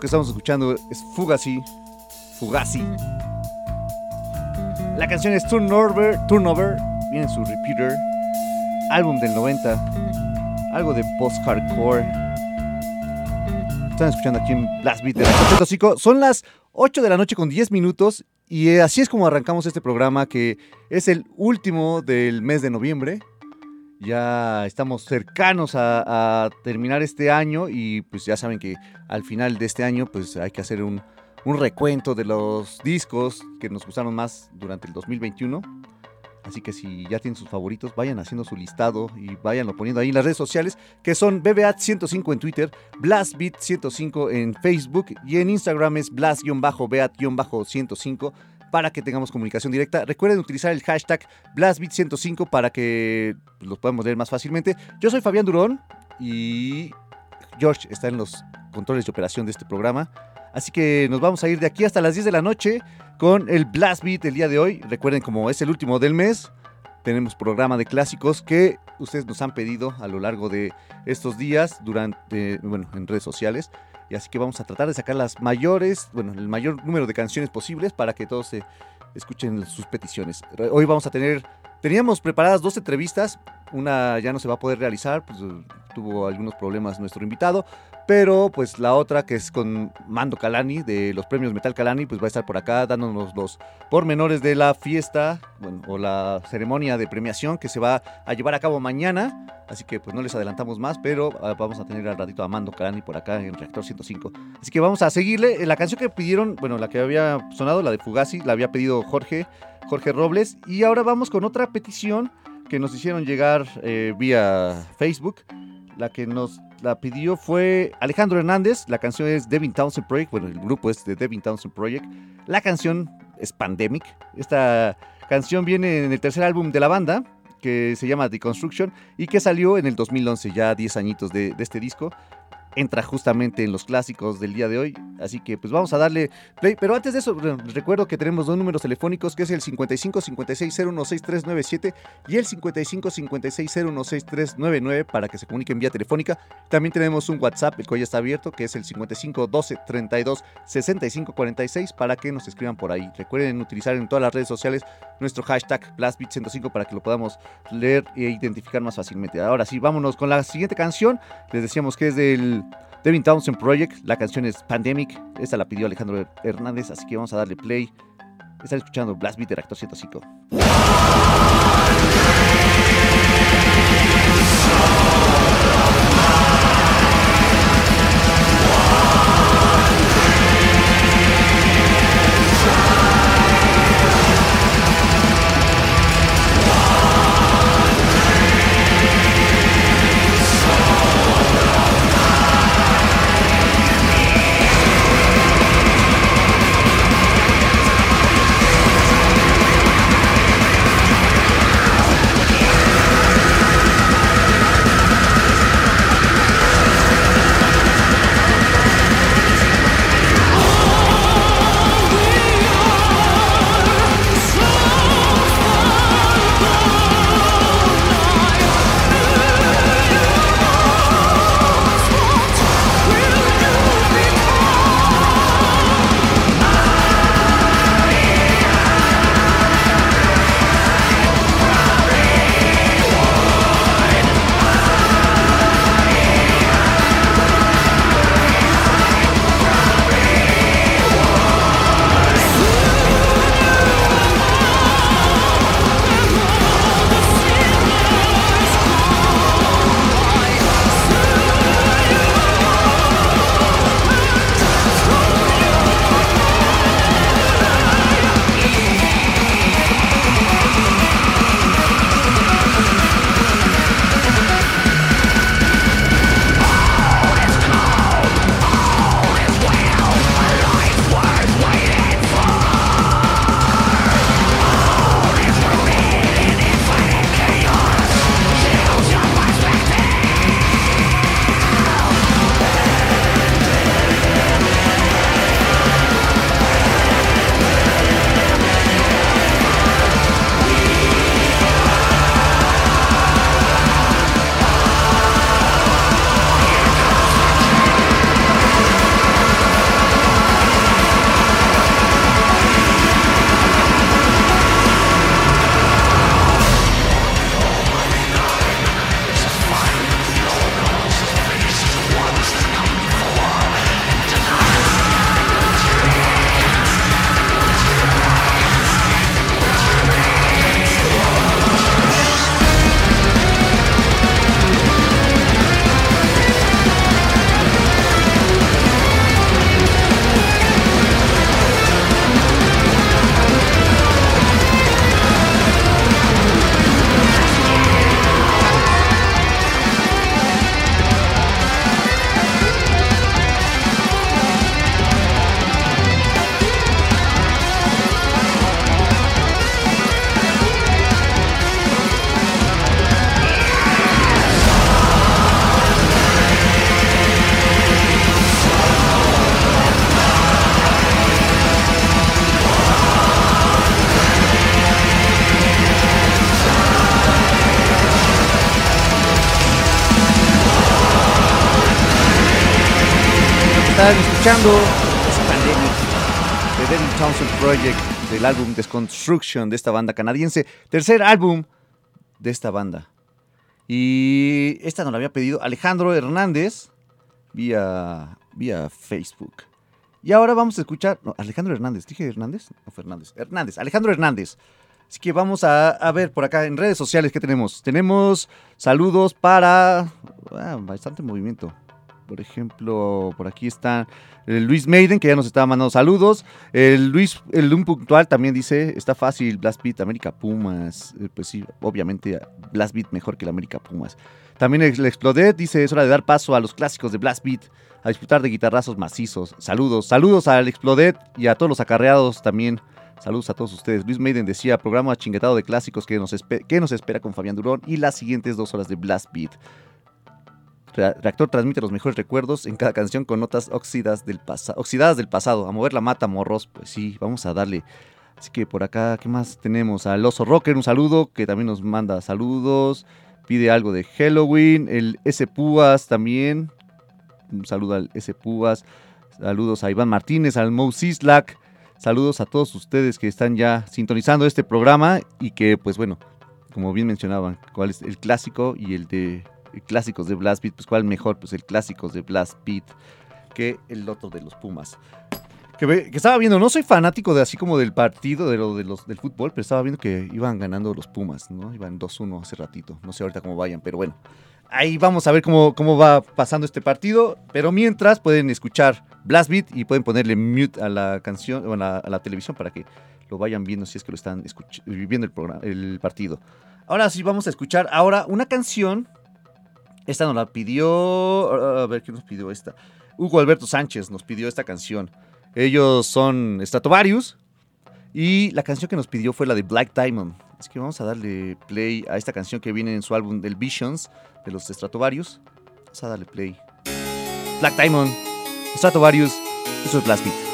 Que estamos escuchando es Fugazi. Fugazi. La canción es Turnover, Turnover, viene en su Repeater, álbum del 90, algo de post-hardcore. Están escuchando aquí en Blast Beat de la Son las 8 de la noche con 10 minutos y eh, así es como arrancamos este programa que es el último del mes de noviembre. Ya estamos cercanos a, terminar este año y pues ya saben que al final de este año pues hay que hacer un, recuento de los discos que nos gustaron más durante el 2021. Así que si ya tienen sus favoritos, vayan haciendo su listado y váyanlo poniendo ahí en las redes sociales, que son BBAT105 en Twitter, BlastBeat105 en Facebook y en Instagram es Blast-Beat-105 para que tengamos comunicación directa. Recuerden utilizar el hashtag BlastBeat105 para que los podamos leer más fácilmente. Yo soy Fabián Durón y George está en los controles de operación de este programa. Así que nos vamos a ir de aquí hasta las 10 de la noche con el Blast Beat del día de hoy. Recuerden, como es el último del mes, tenemos programa de clásicos que ustedes nos han pedido a lo largo de estos días durante, bueno, en redes sociales. Y así que vamos a tratar de sacar las mayores, bueno, el mayor número de canciones posibles para que todos se escuchen sus peticiones. Hoy vamos a tener, teníamos preparadas dos entrevistas, una ya no se va a poder realizar, pues tuvo algunos problemas nuestro invitado, pero pues la otra que es con Mando Calani de los premios Metal Calani, pues va a estar por acá dándonos los pormenores de la fiesta o la ceremonia de premiación que se va a llevar a cabo mañana. Así que pues no les adelantamos más, pero ah, vamos a tener al ratito a Mando Calani por acá en Reactor 105. Así que vamos a seguirle. La canción que pidieron, bueno, la que había sonado, la de Fugazi, la había pedido Jorge, Jorge Robles. Y ahora vamos con otra petición que nos hicieron llegar eh, vía Facebook. La que nos la pidió fue Alejandro Hernández. La canción es Devin Townsend Project. Bueno, el grupo es de Devin Townsend Project. La canción es Pandemic. Esta canción viene en el tercer álbum de la banda, que se llama Deconstruction y que salió en el 2011, ya 10 añitos de este disco entra justamente en los clásicos del día de hoy. Así que pues vamos a darle play. Pero antes de eso, recuerdo que tenemos dos números telefónicos, que es el 55 56 016397 y el 55 56 016399 para que se comuniquen vía telefónica. También tenemos un WhatsApp, el cual ya está abierto, que es el 55 12 32 65 46 para que nos escriban por ahí. Recuerden utilizar en todas las redes sociales nuestro hashtag BlastBeat105 para que lo podamos leer e identificar más fácilmente. Ahora sí, vámonos con la siguiente canción. Les decíamos que es del Devin Townsend Project. La canción es Pandemic. Esta la pidió Alejandro Hernández, así que vamos a darle play. Están escuchando Blast Beat de Reactor 105. Escuchando es Pandemic de Devin Townsend Project del álbum Desconstruction de esta banda canadiense. Tercer álbum de esta banda. Y esta nos la había pedido Alejandro Hernández vía, vía Facebook. Y ahora vamos a escuchar. Alejandro Hernández. ¿Dije Hernández? No, Fernández. Hernández. Alejandro Hernández. Así que vamos a, a ver por acá en redes sociales qué tenemos. Tenemos saludos para. Ah, bastante movimiento. Por ejemplo, por aquí está el Luis Maiden, que ya nos estaba mandando saludos. El Luis, el un puntual también dice, está fácil, Blast Beat, América Pumas. Eh, Pues sí, obviamente Blast Beat mejor que la América Pumas. También el Explodet dice, es hora de dar paso a los clásicos de Blast Beat, a disfrutar de guitarrazos macizos. Saludos, saludos al Explodet y a todos los acarreados también. Saludos a todos ustedes. Luis Maiden decía, programa chinguetado de clásicos que nos, que nos espera con Fabián Durón y las siguientes dos horas de Blast Beat. Re- Reactor transmite los mejores recuerdos en cada canción con notas oxidas del oxidadas del pasado. A mover la mata, morros. Pues sí, vamos a darle. Así que por acá, ¿qué más tenemos? Al Oso Rocker, un saludo, que también nos manda saludos. Pide algo de Halloween. El S. Púas también. Un saludo al S. Púas. Saludos a Iván Martínez, al Mo Sislak. Saludos a todos ustedes que están ya sintonizando este programa y que, pues bueno, como bien mencionaban, cuál es el clásico y el de clásicos de Blast Beat, pues cuál mejor, pues el clásicos de Blast Beat que el otro de los Pumas. Que, que estaba viendo, no soy fanático de así como del partido de lo de los del fútbol, pero estaba viendo que iban ganando los Pumas, ¿no? Iban 2-1 hace ratito. No sé ahorita cómo vayan, pero bueno. Ahí vamos a ver cómo, cómo va pasando este partido. Pero mientras pueden escuchar Blast Beat y pueden ponerle mute a la canción o a la, televisión para que lo vayan viendo si es que lo están viendo el, el partido. Ahora sí vamos a escuchar ahora una canción. Esta nos la pidió. A ver quién nos pidió esta. Hugo Alberto Sánchez nos pidió esta canción. Ellos son Stratovarius. Y la canción que nos pidió fue la de Black Diamond. Así que vamos a darle play a esta canción que viene en su álbum del Visions de los Stratovarius. Vamos a darle play. Black Diamond, Stratovarius, eso es Blast Beat.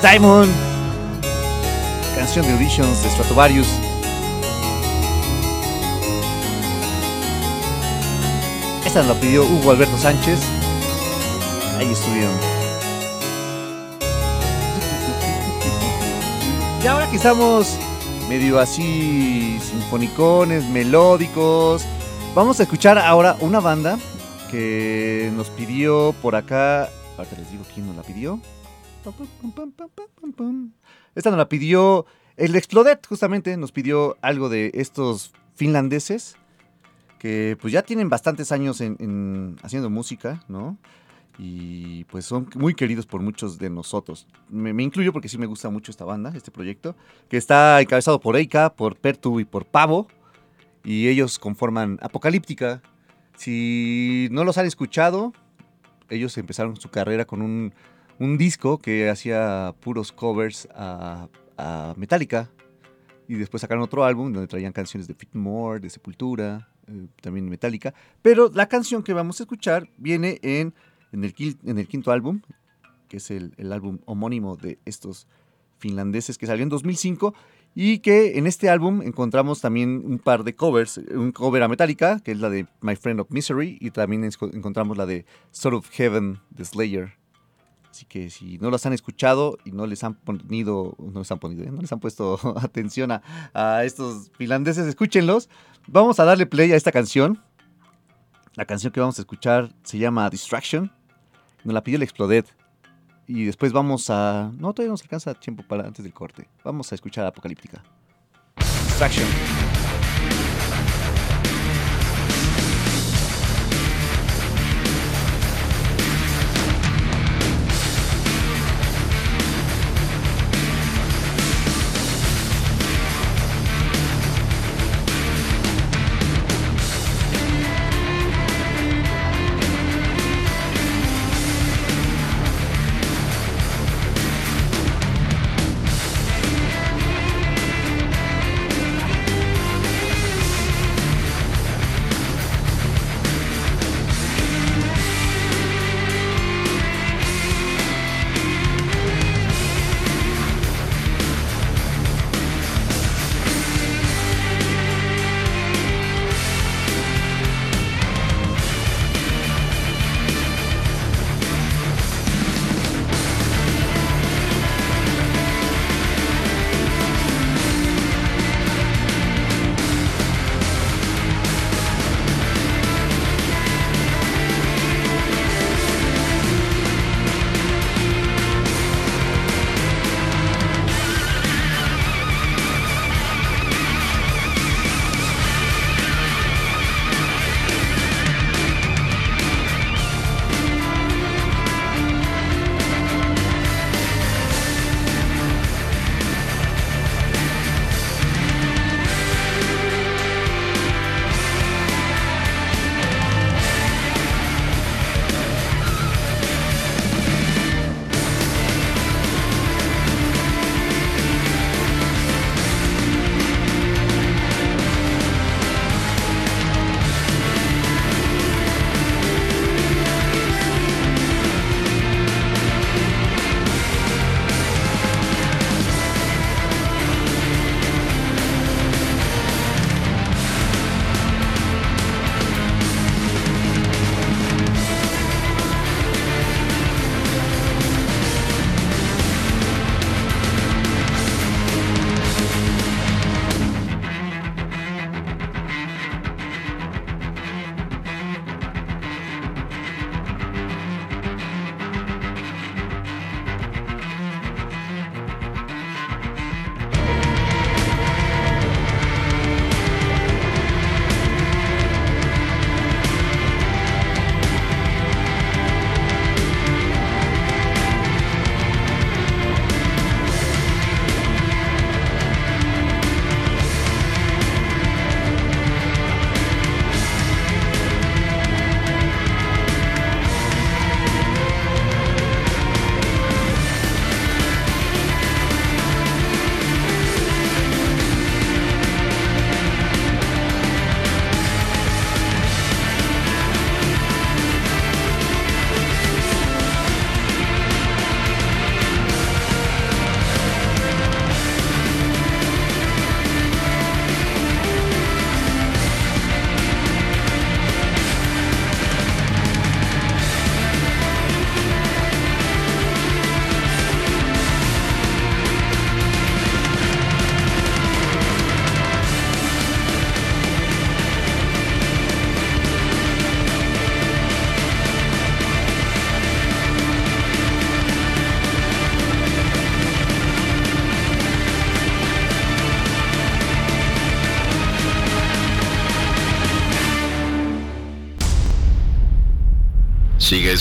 Black. Canción de Auditions de Stratovarius. Esta la pidió Hugo Alberto Sánchez. Ahí estuvieron. Y ahora que estamos medio así sinfonicones, melódicos, vamos a escuchar ahora una banda que nos pidió por acá. Ahorita les digo quién nos la pidió. Esta nos la pidió el Explodet, justamente, nos pidió algo de estos finlandeses que pues ya tienen bastantes años en, haciendo música, ¿no? Y pues son muy queridos por muchos de nosotros. Me, incluyo porque sí me gusta mucho esta banda, este proyecto, que está encabezado por Eika, por Pertu y por Pavo. Y ellos conforman Apocalíptica. Si no los han escuchado, ellos empezaron su carrera con un un disco que hacía puros covers a, Metallica. Y después sacaron otro álbum donde traían canciones de Fit More, de Sepultura, eh, también Metallica. Pero la canción que vamos a escuchar viene en, en, el, quinto álbum, que es el, álbum homónimo de estos finlandeses que salió en 2005. Y que en este álbum encontramos también un par de covers, un cover a Metallica, que es la de My Friend of Misery, y también encontramos la de Sort of Heaven, The Slayer. Así que si no los han escuchado y no les han ponido, no les han ponido, no les han puesto atención a, estos finlandeses, escúchenlos. Vamos a darle play a esta canción. La canción que vamos a escuchar se llama Distraction. Nos la pidió el Explodet. Y después vamos a. No, todavía nos alcanza tiempo para antes del corte. Vamos a escuchar Apocalíptica. Distraction.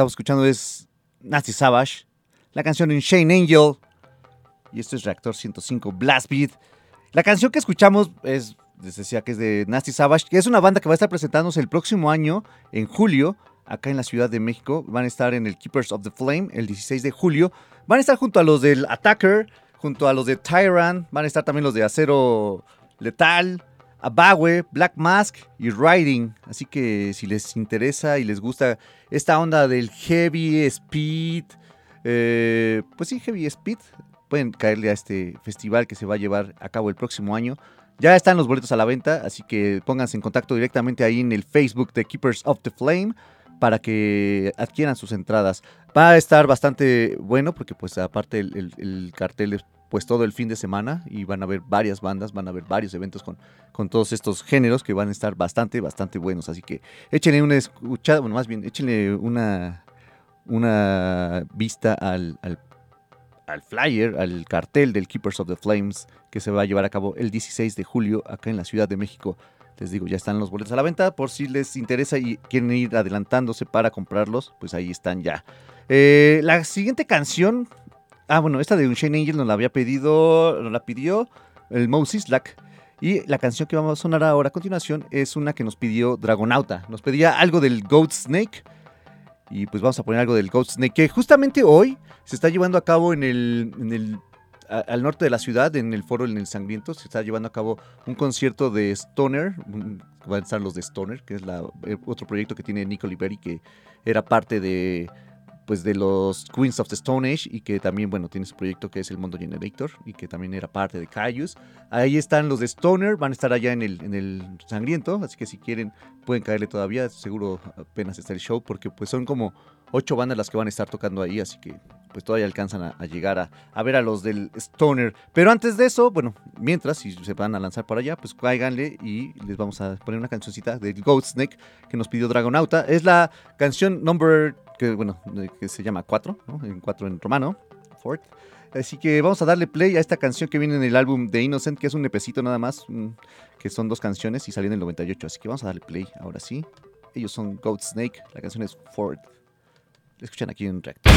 Estamos escuchando es Nasty Savage, la canción Shane Angel, y esto es Reactor 105 Blast Beat. La canción que escuchamos es, les decía que es de Nasty Savage, que es una banda que va a estar presentándose el próximo año, en julio, acá en la Ciudad de México. Van a estar en el Keepers of the Flame el 16 de julio. Van a estar junto a los del Attacker, junto a los de Tyrant, van a estar también los de Acero Letal, Abawe, Black Mask y Riding. Así que si les interesa y les gusta esta onda del heavy speed, eh, pues sí, heavy speed, pueden caerle a este festival que se va a llevar a cabo el próximo año. Ya están los boletos a la venta, así que pónganse en contacto directamente ahí en el Facebook de Keepers of the Flame para que adquieran sus entradas. Va a estar bastante bueno porque pues aparte el, el cartel es pues todo el fin de semana y van a haber varias bandas, van a haber varios eventos con, con todos estos géneros que van a estar bastante, bastante buenos. Así que échenle una escuchada, bueno, más bien, échenle una, una vista al, al, flyer, al cartel del Keepers of the Flames que se va a llevar a cabo el 16 de julio acá en la Ciudad de México. Les digo, ya están los boletos a la venta. Por si les interesa y quieren ir adelantándose para comprarlos, pues ahí están ya. Eh, la siguiente canción Ah, bueno, esta de Unchained Angel nos la había pedido, nos la pidió el Moses Slack. Y la canción que vamos a sonar ahora a continuación es una que nos pidió Dragonauta. Nos pedía algo del Goat Snake. Y pues vamos a poner algo del Ghost Snake, que justamente hoy se está llevando a cabo en el, en el al norte de la ciudad, en el foro en el Sangriento, se está llevando a cabo un concierto de Stoner. Van a estar los de Stoner, que es eh, otro proyecto que tiene Nico Liberi, que era parte de pues de los Queens of the Stone Age y que también, bueno, tiene su proyecto que es el Mundo Generator y que también era parte de Caius. Ahí están los de Stoner, van a estar allá en el, en el Sangriento, así que si quieren pueden caerle todavía, seguro apenas está el show, porque pues son como ocho bandas las que van a estar tocando ahí, así que pues todavía alcanzan a, llegar a, ver a los del Stoner. Pero antes de eso, bueno, mientras, si se van a lanzar por allá, pues cáiganle y les vamos a poner una cancioncita de Ghost Snake que nos pidió Dragonauta. Es la canción number, que bueno, que se llama 4, ¿no? En 4 en romano, fourth. Así que vamos a darle play a esta canción que viene en el álbum de Innocent, que es un epecito nada más, mm, que son dos canciones y salió en el 98. Así que vamos a darle play ahora sí. Ellos son Goat Snake, la canción es Ford. Escuchan aquí en Reactor.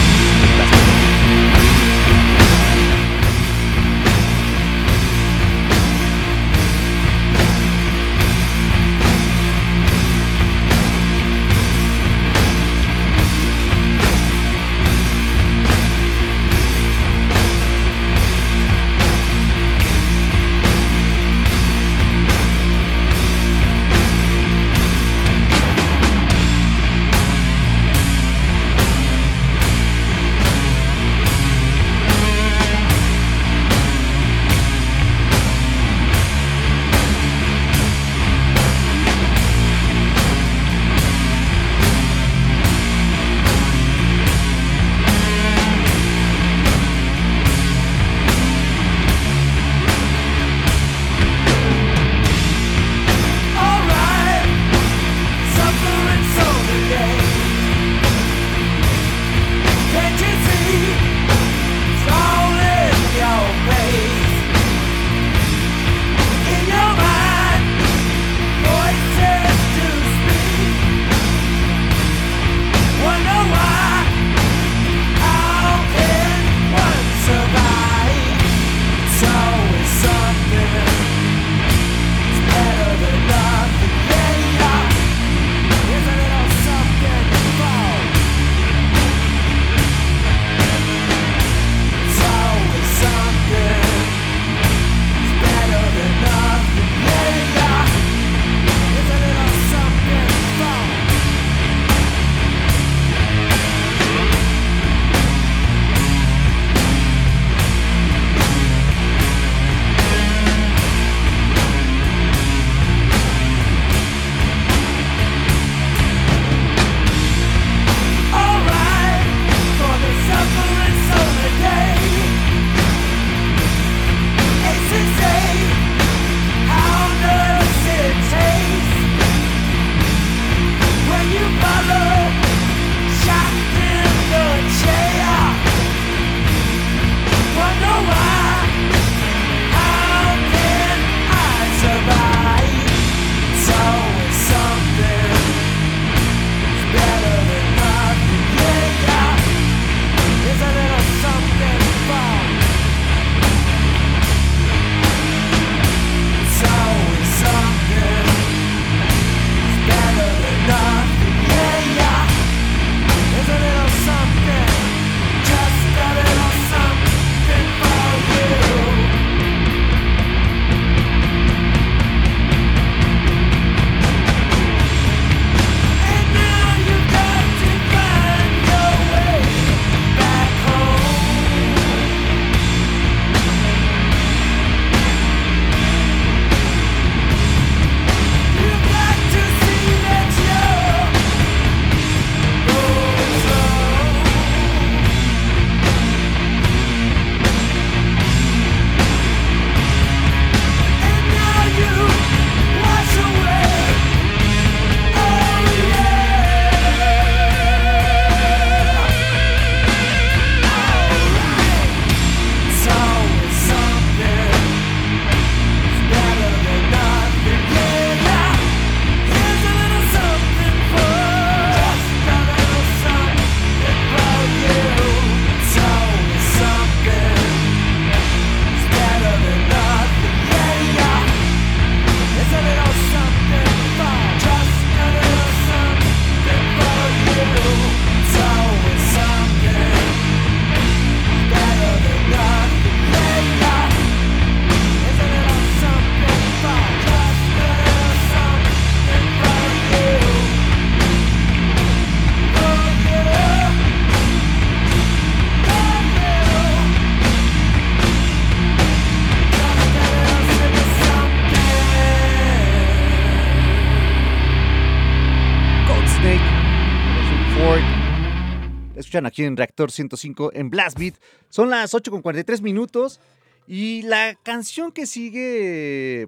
Aquí en Reactor 105 en Blast Beat. Son las 8 con 43 minutos y la canción que sigue...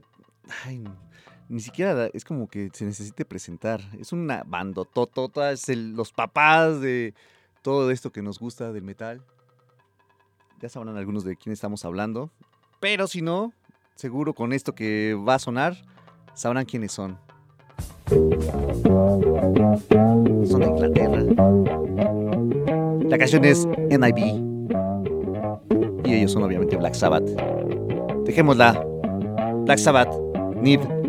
Ay, ni siquiera es como que se necesite presentar. Es una bandototota, es los papás de todo esto que nos gusta del metal. Ya sabrán algunos de quién estamos hablando. Pero si no, seguro con esto que va a sonar, sabrán quiénes son. Son de Inglaterra. La canción es NIB. Y ellos son obviamente Black Sabbath. Dejémosla. Black Sabbath, Need.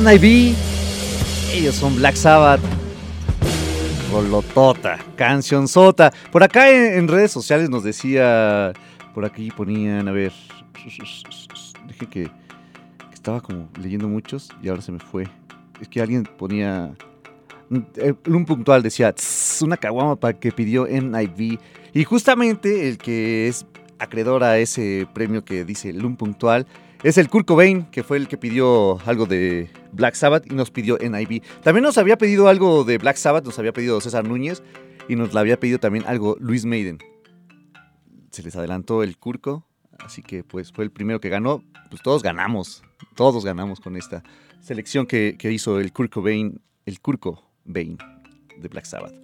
NIV. Ellos son Black Sabbath. Rolotota, canción sota. Por acá en, redes sociales nos decía, por aquí ponían, a ver, dije que, estaba como leyendo muchos y ahora se me fue. Es que alguien ponía, eh, un puntual decía, una caguama para que pidió NIV. Y justamente el que es acreedor a ese premio que dice Lum puntual es el Kurt Cobain, que fue el que pidió algo de Black Sabbath y nos pidió NIV. También nos había pedido algo de Black Sabbath, nos había pedido César Núñez y nos la había pedido también algo Luis Maiden. Se les adelantó el Curco, así que pues fue el primero que ganó. Pues todos ganamos, todos ganamos con esta selección que, hizo el Kurt Cobain, el Curco Bain de Black Sabbath.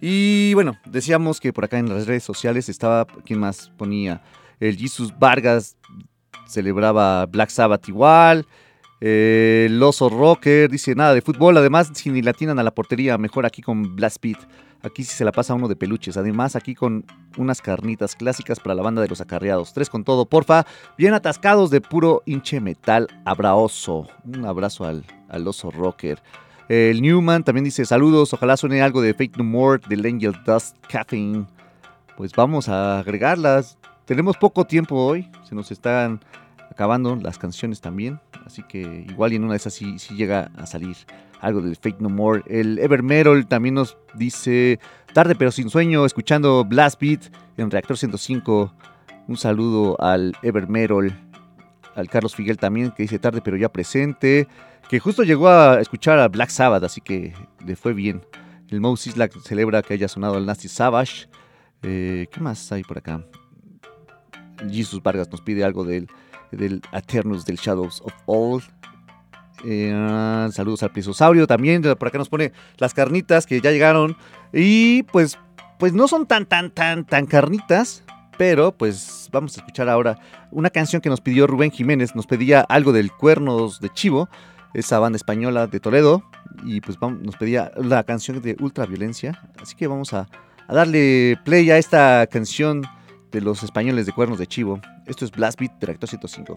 Y bueno, decíamos que por acá en las redes sociales estaba, ¿quién más ponía? El Jesus Vargas celebraba Black Sabbath igual. Eh, el oso rocker dice nada de fútbol. Además, si ni latinan a la portería, mejor aquí con Blast Beat. Aquí sí se la pasa uno de peluches. Además, aquí con unas carnitas clásicas para la banda de los acarreados. Tres con todo, porfa. Bien atascados de puro hinche metal abraoso. Un abrazo al, al oso rocker. El Newman también dice saludos. Ojalá suene algo de Fake No More, del Angel Dust Caffeine. Pues vamos a agregarlas. Tenemos poco tiempo hoy. Se nos están acabando las canciones también. Así que igual y en una de esas sí, llega a salir algo del Fake No More. El Ever Metal también nos dice tarde pero sin sueño, escuchando Blast Beat en Reactor 105. Un saludo al Ever al Carlos Figuel también, que dice tarde pero ya presente. Que justo llegó a escuchar a Black Sabbath, así que le fue bien. El Mouse Isla celebra que haya sonado el Nasty Savage. Eh, ¿Qué más hay por acá? Jesus Vargas nos pide algo del del Aternus del Shadows of All. Eh, saludos al Prisosaurio también. Por acá nos pone las carnitas que ya llegaron. Y pues, pues no son tan, tan, tan, tan carnitas. Pero pues vamos a escuchar ahora una canción que nos pidió Rubén Jiménez. Nos pedía algo del Cuernos de Chivo, esa banda española de Toledo. Y pues nos pedía la canción de Ultraviolencia. Así que vamos a, a darle play a esta canción de los españoles de Cuernos de Chivo. Esto es Blast Beat Directo 105.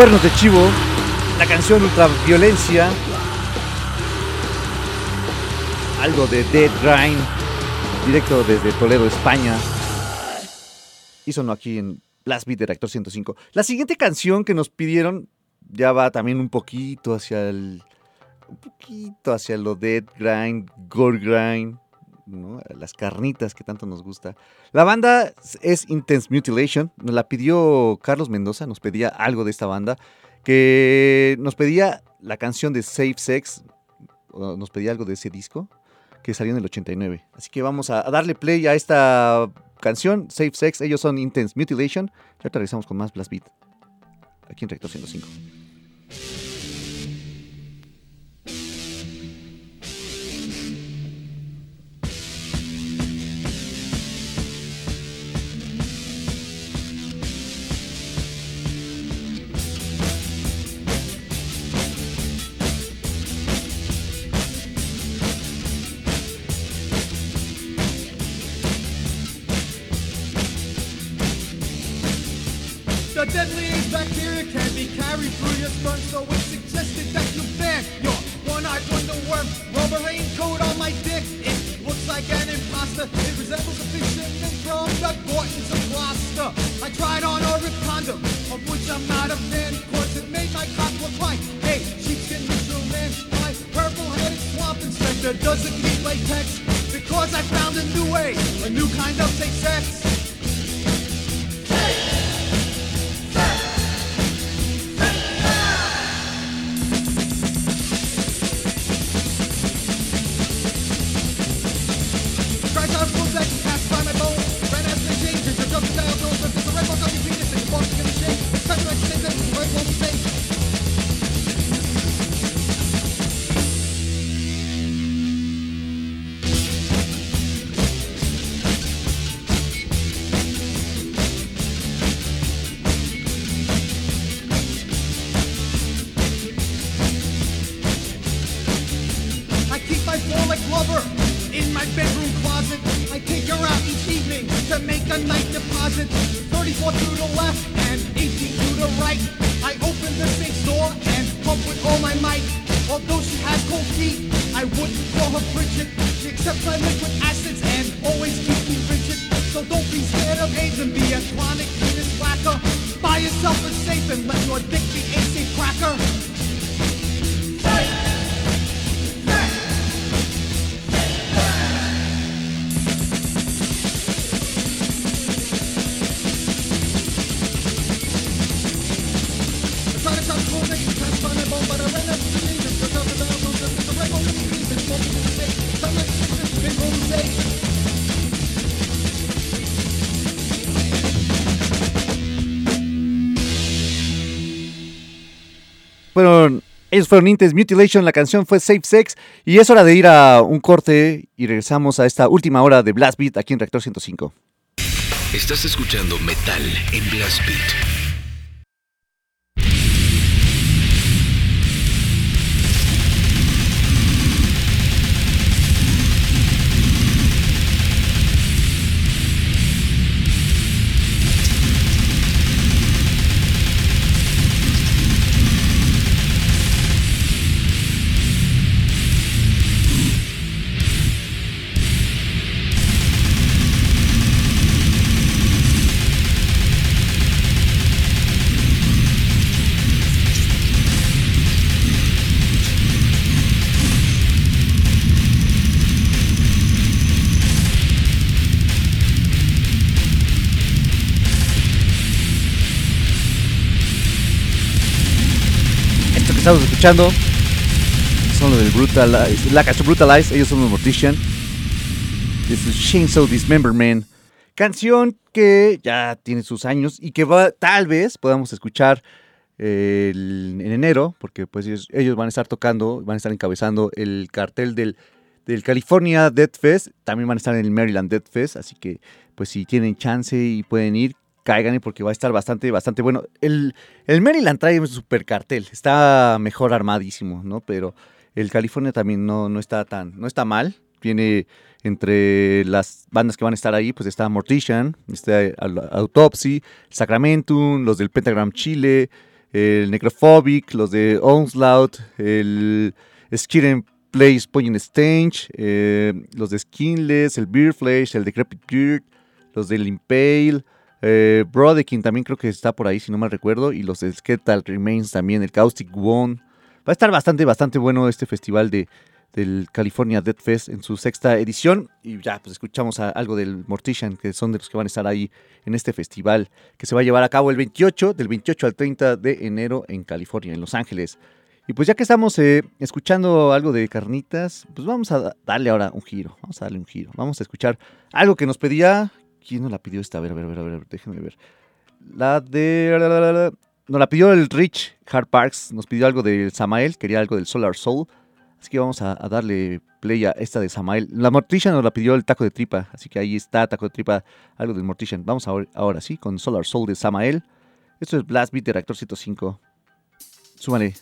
Cuernos de Chivo, la canción Ultraviolencia, algo de Dead Grind, directo desde Toledo, España. Y sonó aquí en Blast Beat de Reactor 105. La siguiente canción que nos pidieron ya va también un poquito hacia el. Un poquito hacia lo Dead Grind, Gore Grind, las carnitas que tanto nos gusta. La banda es Intense Mutilation, nos la pidió Carlos Mendoza, nos pedía algo de esta banda, que nos pedía la canción de Safe Sex, nos pedía algo de ese disco, que salió en el 89. Así que vamos a, darle play a esta canción, Safe Sex, ellos son Intense Mutilation, ya regresamos con más Blast Beat, aquí en Rector 105. so it suggested that you ban your one-eyed wonder worm. Rubber raincoat on my dick. It looks like an imposter. It resembles a fisherman and from the Gortons of Gloucester. I tried on a rip condom, of which I'm not a fan. It made my cock look like a sheepskin man. My purple-headed swamp inspector doesn't need latex. Because I found a new way, a new kind of safe sex. Ellos fueron Intense Mutilation, la canción fue Safe Sex y es hora de ir a un corte y regresamos a esta última hora de Blast Beat aquí en Reactor 105. Estás escuchando Metal en Blast Beat. Estamos escuchando son los del Brutalize, la canción Brutalize, ellos son los Mortician. This is Chainsaw Dismemberment. Canción que ya tiene sus años y que va, tal vez podamos escuchar en enero, porque pues ellos, van a estar tocando, van a estar encabezando el cartel del, del California Death Fest, también van a estar en el Maryland Death Fest, así que pues si tienen chance y pueden ir, caigan porque va a estar bastante, bastante bueno. El, el Maryland trae un super cartel, está mejor armadísimo, ¿no? Pero el California también no, no está tan, no está mal. Viene entre las bandas que van a estar ahí, pues está Mortician, está Autopsy, Sacramentum, los del Pentagram Chile, el Necrophobic, los de Onslaught, el Skiren Place Point Stange, eh, los de Skinless, el Beer Flesh, el Decrepit Beard, los del Impale, eh, Brodekin también creo que está por ahí, si no mal recuerdo, y los de Skeletal Remains también, el Caustic One. Va a estar bastante, bastante bueno este festival de, del California Dead Fest en su sexta edición. Y ya, pues escuchamos algo del Mortician, que son de los que van a estar ahí en este festival, que se va a llevar a cabo el 28, del 28 al 30 de enero en California, en Los Ángeles. Y pues ya que estamos eh, escuchando algo de carnitas, pues vamos a darle ahora un giro. Vamos a darle un giro. Vamos a escuchar algo que nos pedía. ¿Quién nos la pidió esta? A ver, a ver, a ver, a ver déjenme ver. La de. Nos la pidió el Rich Hard Parks. Nos pidió algo del Samael. Quería algo del Solar Soul. Así que vamos a, darle play a esta de Samael. La Mortician nos la pidió el taco de tripa. Así que ahí está, taco de tripa, algo del Mortician. Vamos ahora, ahora sí con Solar Soul de Samael. Esto es Blast Beat de Reactor 105. Súmale.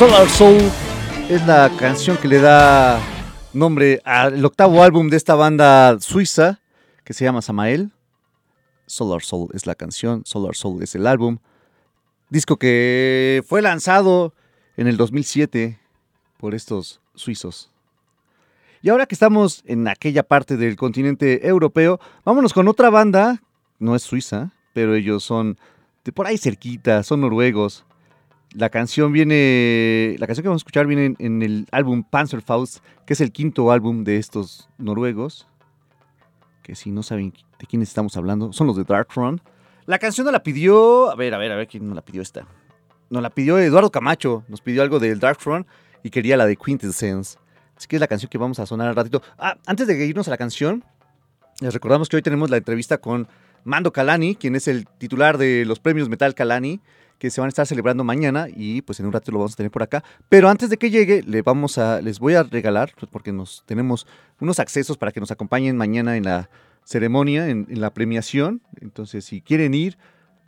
Solar Soul es la canción que le da nombre al octavo álbum de esta banda suiza que se llama Samael. Solar Soul es la canción, Solar Soul es el álbum. Disco que fue lanzado en el 2007 por estos suizos. Y ahora que estamos en aquella parte del continente europeo, vámonos con otra banda, no es suiza, pero ellos son de por ahí cerquita, son noruegos. La canción viene, la canción que vamos a escuchar viene en, el álbum Panzerfaust, que es el quinto álbum de estos noruegos. Que si no saben de quién estamos hablando, son los de Darkthrone. La canción nos la pidió, a ver, a ver, a ver quién nos la pidió esta. Nos la pidió Eduardo Camacho, nos pidió algo del Darkthrone y quería la de Quintessence. Así que es la canción que vamos a sonar al ratito. Ah, antes de irnos a la canción, les recordamos que hoy tenemos la entrevista con Mando Calani, quien es el titular de los premios Metal Calani, que se van a estar celebrando mañana y pues en un rato lo vamos a tener por acá. Pero antes de que llegue, le vamos a, les voy a regalar, pues, porque nos tenemos unos accesos para que nos acompañen mañana en la ceremonia, en, la premiación. Entonces, si quieren ir,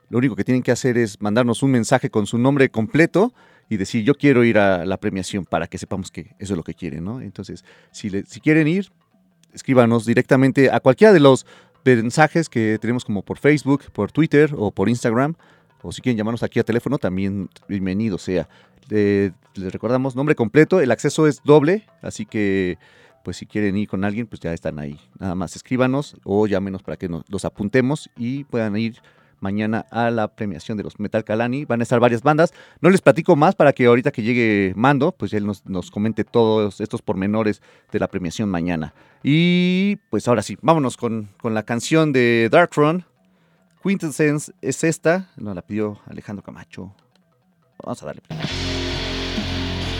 lo único que tienen que hacer es mandarnos un mensaje con su nombre completo y decir yo quiero ir a la premiación para que sepamos que eso es lo que quieren, ¿no? Entonces, si, si quieren ir, escríbanos directamente a cualquiera de los mensajes que tenemos como por Facebook, por Twitter o por Instagram. O si quieren llamarnos aquí a teléfono, también bienvenido sea. les recordamos, nombre completo, el acceso es doble, así que pues si quieren ir con alguien, pues ya están ahí. Nada más escríbanos o llámenos para que nos, los apuntemos y puedan ir mañana a la premiación de los Metal Calani. Van a estar varias bandas. No les platico más para que ahorita que llegue Mando, pues él nos, nos comente todos estos pormenores de la premiación mañana. Y pues ahora sí, vámonos con, con la canción de Darktron. Quintessence es esta, nos la pidió Alejandro Camacho. Vamos a darle. my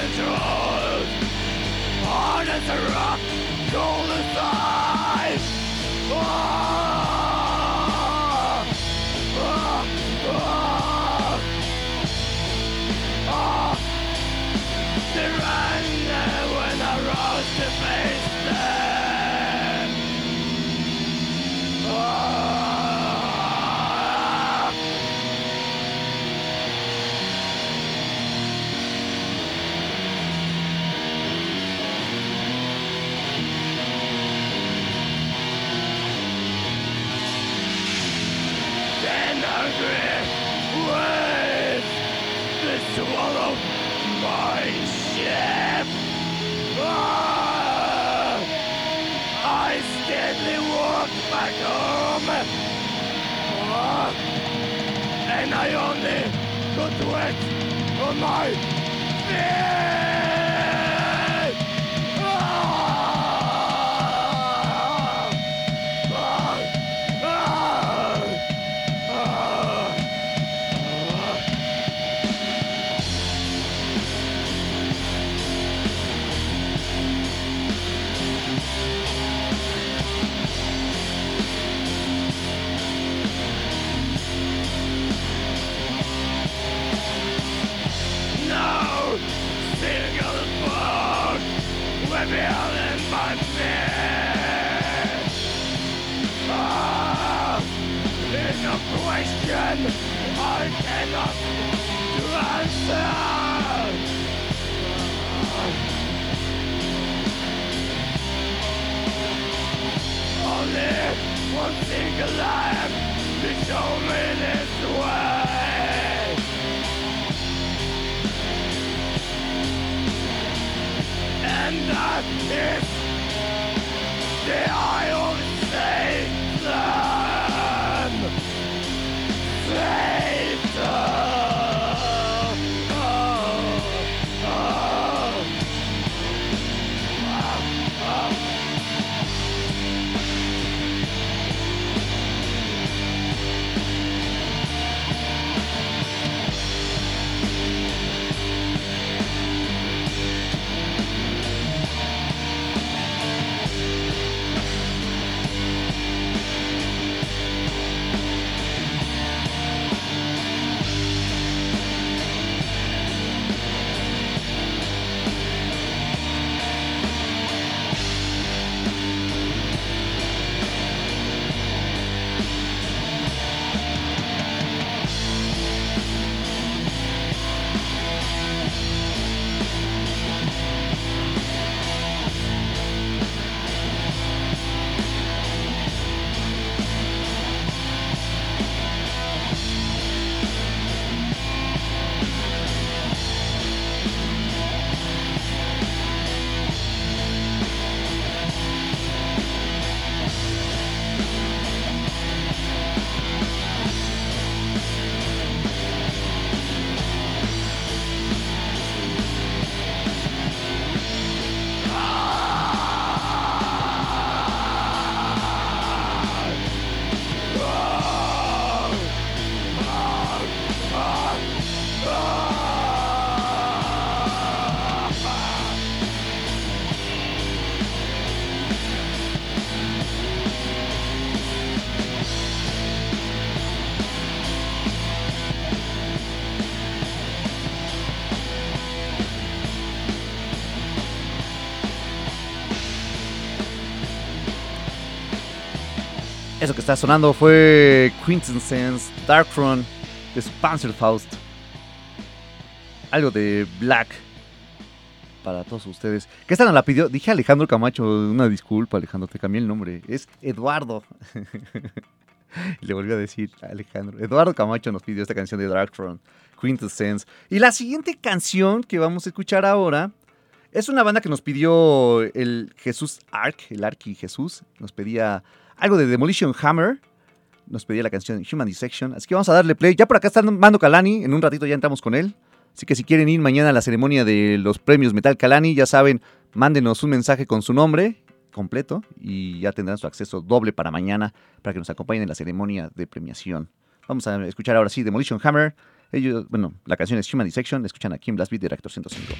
the truth. Honest rock, I only got wet on oh my. Feet. One single life to está sonando fue Quintessence Darkthrone de su Panzerfaust. Algo de Black para todos ustedes. ¿Qué esta nos la pidió? Dije Alejandro Camacho, una disculpa Alejandro, te cambié el nombre. Es Eduardo. Le volví a decir Alejandro. Eduardo Camacho nos pidió esta canción de Darkthrone, Quintessence. Y la siguiente canción que vamos a escuchar ahora es una banda que nos pidió el Jesús Ark, el Arki Jesús. Nos pedía algo de Demolition Hammer. Nos pedía la canción Human Dissection. Así que vamos a darle play. Ya por acá está Mando Kalani. En un ratito ya entramos con él. Así que si quieren ir mañana a la ceremonia de los premios Metal Kalani, ya saben, mándenos un mensaje con su nombre completo y ya tendrán su acceso doble para mañana para que nos acompañen en la ceremonia de premiación. Vamos a escuchar ahora sí Demolition Hammer. Ellos, bueno, la canción es Human Dissection. Escuchan aquí en Blast Beat Director 105.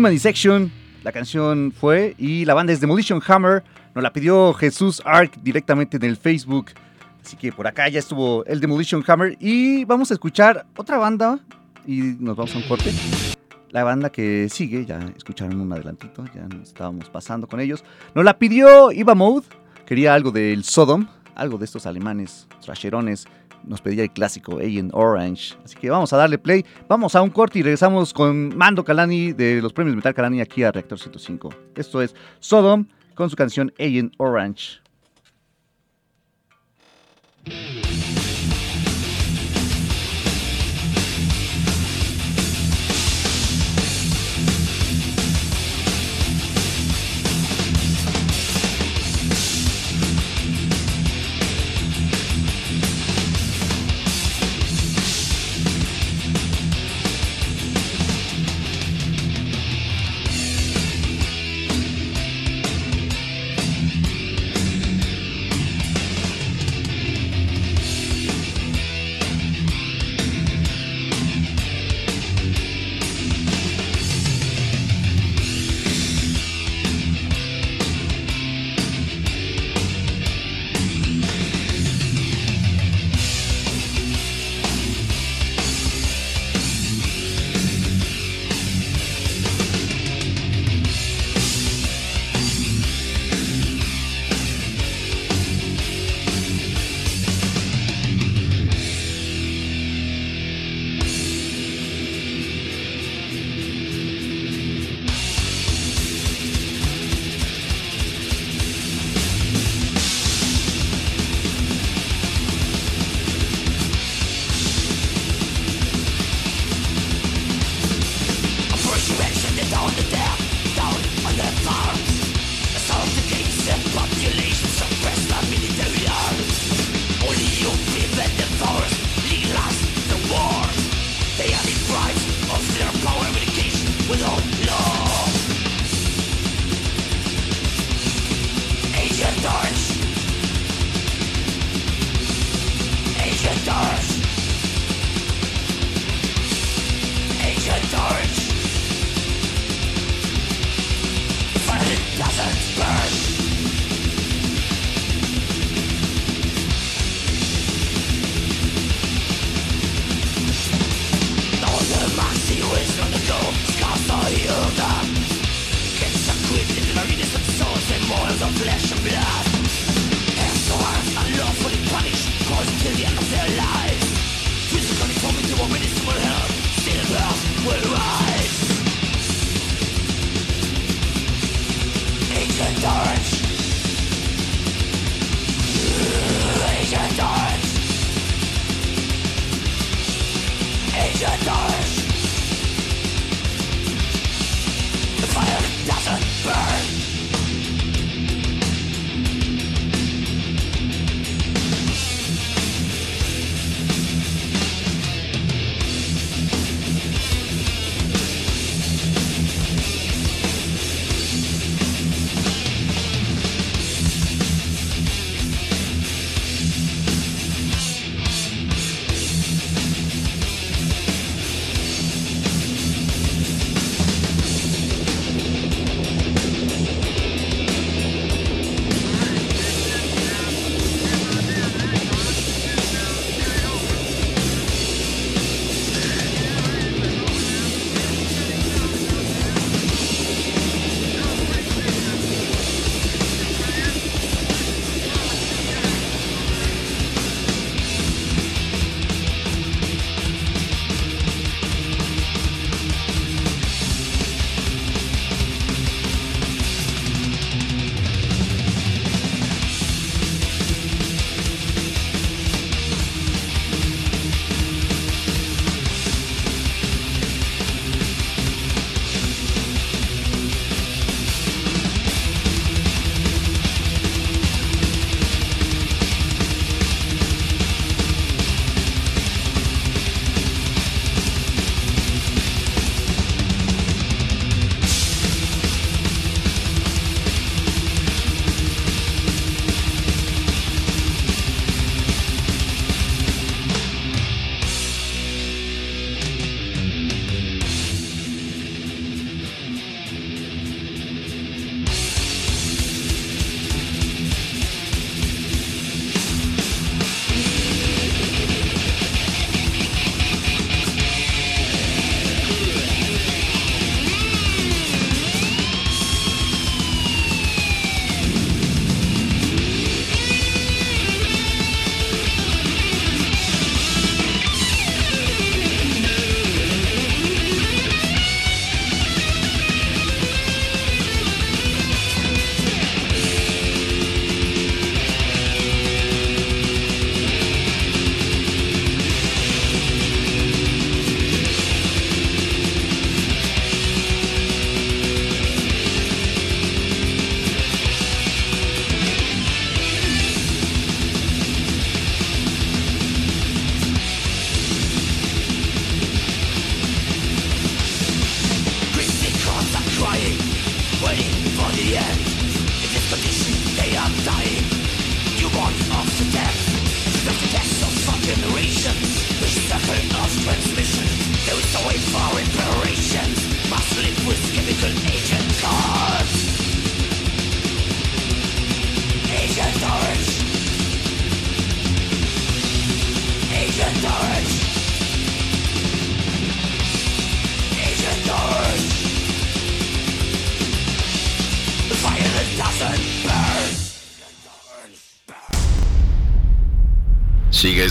Human Dissection, la canción fue, y la banda es Demolition Hammer, nos la pidió Jesús Ark directamente en el Facebook. Así que por acá ya estuvo el Demolition Hammer y vamos a escuchar otra banda y nos vamos a un corte. La banda que sigue, ya escucharon un adelantito, ya nos estábamos pasando con ellos. Nos la pidió Iva Mode, quería algo del Sodom, algo de estos alemanes, trasherones nos pedía el clásico Agent Orange. Así que vamos a darle play. Vamos a un corte y regresamos con Mando Calani de los premios Metal Calani aquí a Reactor 105. Esto es Sodom con su canción Agent Orange.